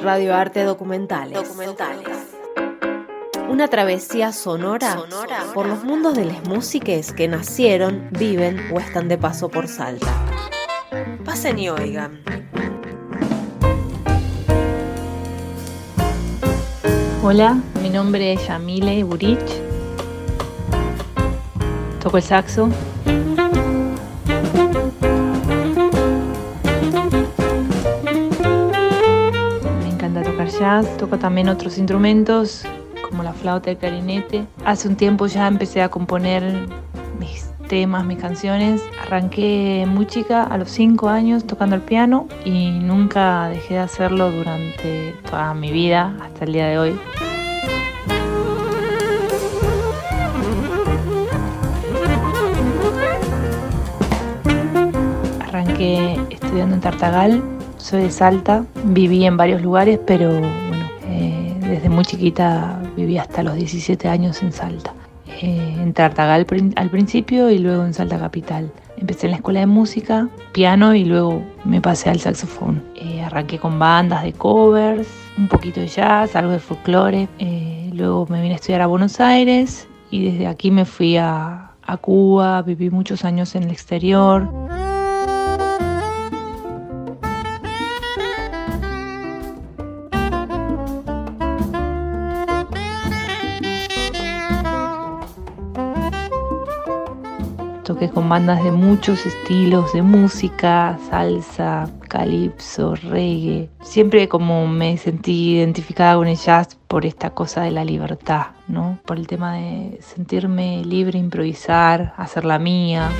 Radioarte Documentales. Documentales. Una travesía sonora, por los mundos de las músiques que nacieron, viven o están de paso por Salta. Pasen y oigan. Hola, mi nombre es Yamile Burich. Toco el saxo, jazz. Toco también otros instrumentos como la flauta el clarinete. Hace un tiempo ya empecé a componer mis temas, mis canciones. Arranqué muy chica, a los 5 años, tocando el piano y nunca dejé de hacerlo durante toda mi vida hasta el día de hoy. Arranqué estudiando en Tartagal, soy de Salta, viví en varios lugares, pero bueno, eh, desde muy chiquita viví hasta los 17 años en Salta. Eh, en Tartagal al principio y luego en Salta Capital. Empecé en la escuela de música, piano y luego me pasé al saxofón. Eh, arranqué con bandas de covers, un poquito de jazz, algo de folclore. luego me vine a estudiar a Buenos Aires y desde aquí me fui a, a Cuba, viví muchos años en el exterior. Toqué con bandas de muchos estilos de música, salsa, calipso, reggae. Siempre como me sentí identificada con el jazz por esta cosa de la libertad, ¿no? Por el tema de sentirme libre, improvisar, hacer la mía.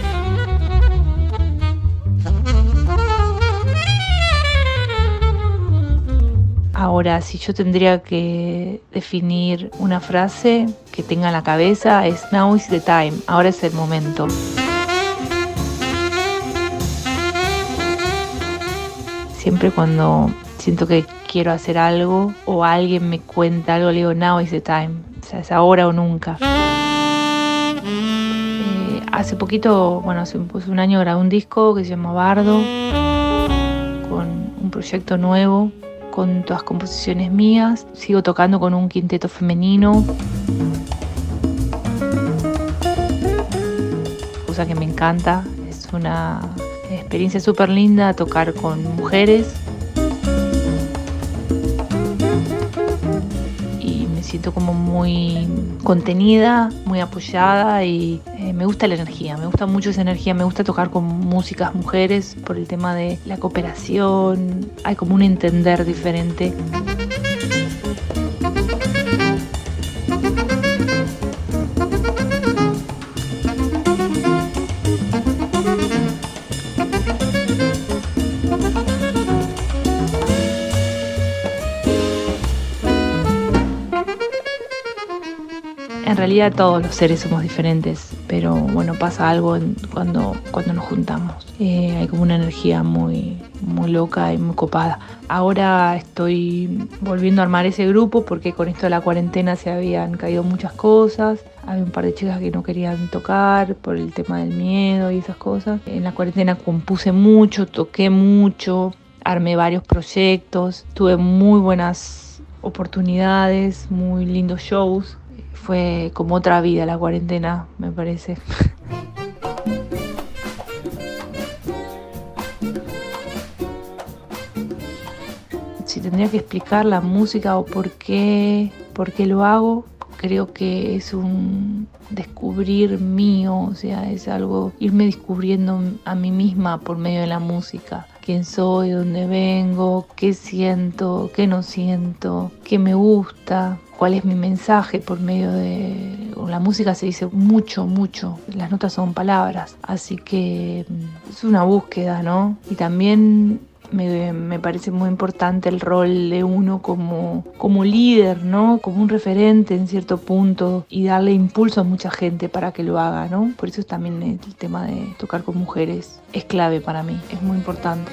Ahora, si yo tendría que definir una frase que tenga en la cabeza, es Now is the time, ahora es el momento. Siempre cuando siento que quiero hacer algo o alguien me cuenta algo, le digo Now is the time, o sea, es ahora o nunca. Eh, hace poquito, bueno, hace un año grabé un disco que se llama Bardo, con un proyecto nuevo con todas composiciones mías. Sigo tocando con un quinteto femenino. Cosa que me encanta. Es una experiencia súper linda tocar con mujeres. Y me siento como muy contenida, muy apoyada y eh, me gusta la energía, me gusta mucho esa energía, me gusta tocar con músicas mujeres por el tema de la cooperación, hay como un entender diferente. En realidad todos los seres somos diferentes, pero bueno, pasa algo cuando, cuando nos juntamos. Eh, hay como una energía muy, muy loca y muy copada. Ahora estoy volviendo a armar ese grupo porque con esto de la cuarentena se habían caído muchas cosas. Había un par de chicas que no querían tocar por el tema del miedo y esas cosas. En la cuarentena compuse mucho, toqué mucho, armé varios proyectos, tuve muy buenas oportunidades, muy lindos shows fue como otra vida la cuarentena, me parece. si tendría que explicar la música o por qué, por qué lo hago, creo que es un descubrir mío, o sea, es algo, irme descubriendo a mí misma por medio de la música. Quién soy, dónde vengo, qué siento, qué no siento, qué me gusta, cuál es mi mensaje por medio de la música se dice mucho, mucho, las notas son palabras, así que mm, es una búsqueda, ¿no? Y también me, parece muy importante el rol de uno como, como líder, ¿no? Como un referente en cierto punto y darle impulso a mucha gente para que lo haga, ¿no? Por eso también el tema de tocar con mujeres es clave para mí, es muy importante.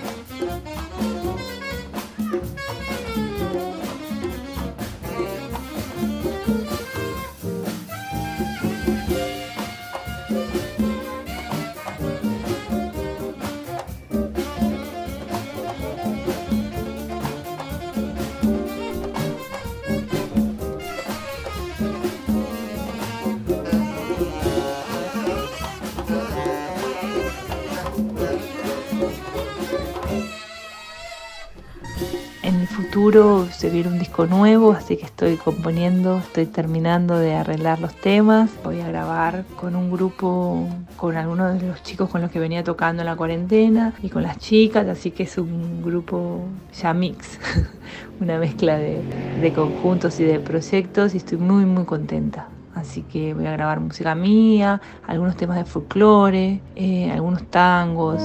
Futuro viene un disco nuevo, así que estoy componiendo, estoy terminando de arreglar los temas. Voy a grabar con un grupo, con algunos de los chicos con los que venía tocando en la cuarentena y con las chicas, así que es un grupo ya mix, una mezcla de, de conjuntos y de proyectos y estoy muy muy contenta. Así que voy a grabar música mía, algunos temas de folclore, eh, algunos tangos.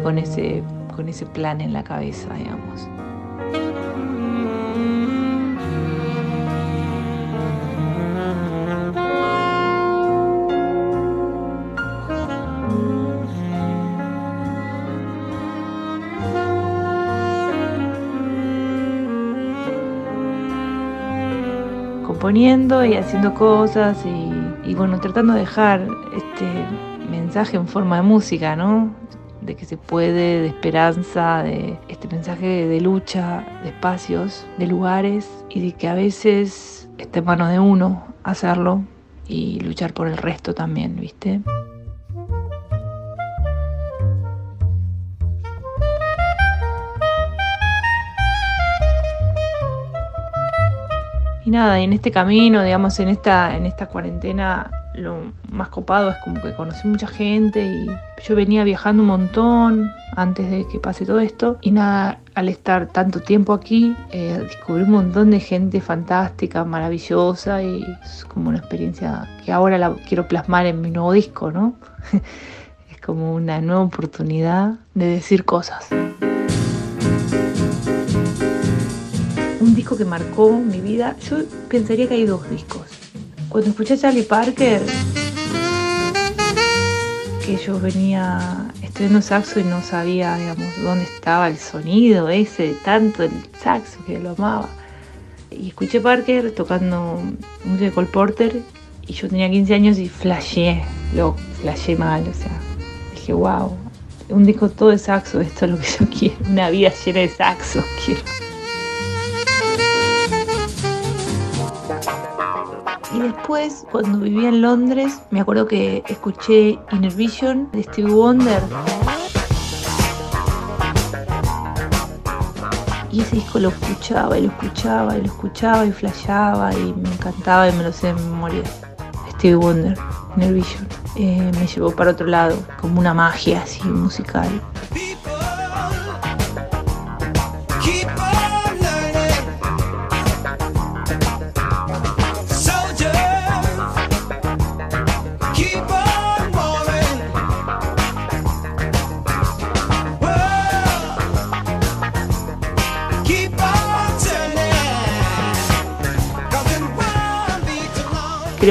Con ese, con ese plan en la cabeza, digamos. componiendo y haciendo cosas y, y, bueno, tratando de dejar este mensaje en forma de música, ¿no? De que se puede, de esperanza, de este mensaje de lucha, de espacios, de lugares y de que a veces está en manos de uno hacerlo y luchar por el resto también, ¿viste? Y nada, y en este camino, digamos, en esta, en esta cuarentena, lo más copado es como que conocí mucha gente y yo venía viajando un montón antes de que pase todo esto. Y nada, al estar tanto tiempo aquí, eh, descubrí un montón de gente fantástica, maravillosa y es como una experiencia que ahora la quiero plasmar en mi nuevo disco, ¿no? es como una nueva oportunidad de decir cosas. un disco que marcó mi vida, yo pensaría que hay dos discos. Cuando escuché a Charlie Parker, que yo venía estudiando saxo y no sabía, digamos, dónde estaba el sonido ese de tanto el saxo que lo amaba. Y escuché Parker tocando música de Cole Porter y yo tenía 15 años y flashé, lo flashé mal, o sea, dije, wow, un disco todo de saxo, esto es lo que yo quiero, una vida llena de saxo quiero. Después, cuando vivía en Londres, me acuerdo que escuché Inner Vision de Stevie Wonder. Y ese disco lo escuchaba y lo escuchaba y lo escuchaba y flasheaba y me encantaba y me lo sé de memoria. Stevie Wonder, Inner Vision. Eh, me llevó para otro lado, como una magia así musical.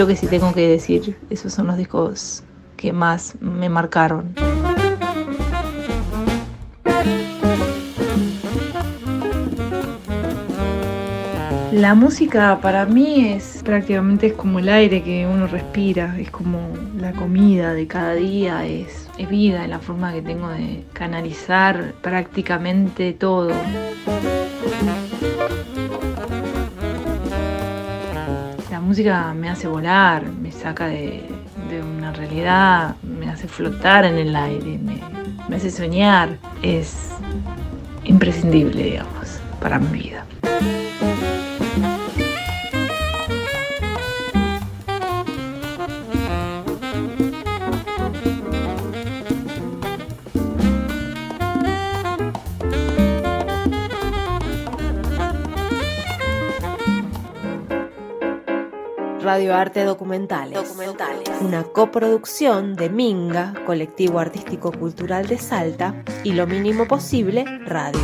Que si tengo que decir, esos son los discos que más me marcaron. La música para mí es prácticamente es como el aire que uno respira, es como la comida de cada día, es, es vida, es la forma que tengo de canalizar prácticamente todo. Música me hace volar, me saca de, una realidad, me hace flotar en el aire, me, me hace soñar. Es imprescindible, digamos, para mi vida. Radio Arte Documentales. Una coproducción de Minga, Colectivo Artístico Cultural de Salta, y Lo Mínimo Posible, Radio.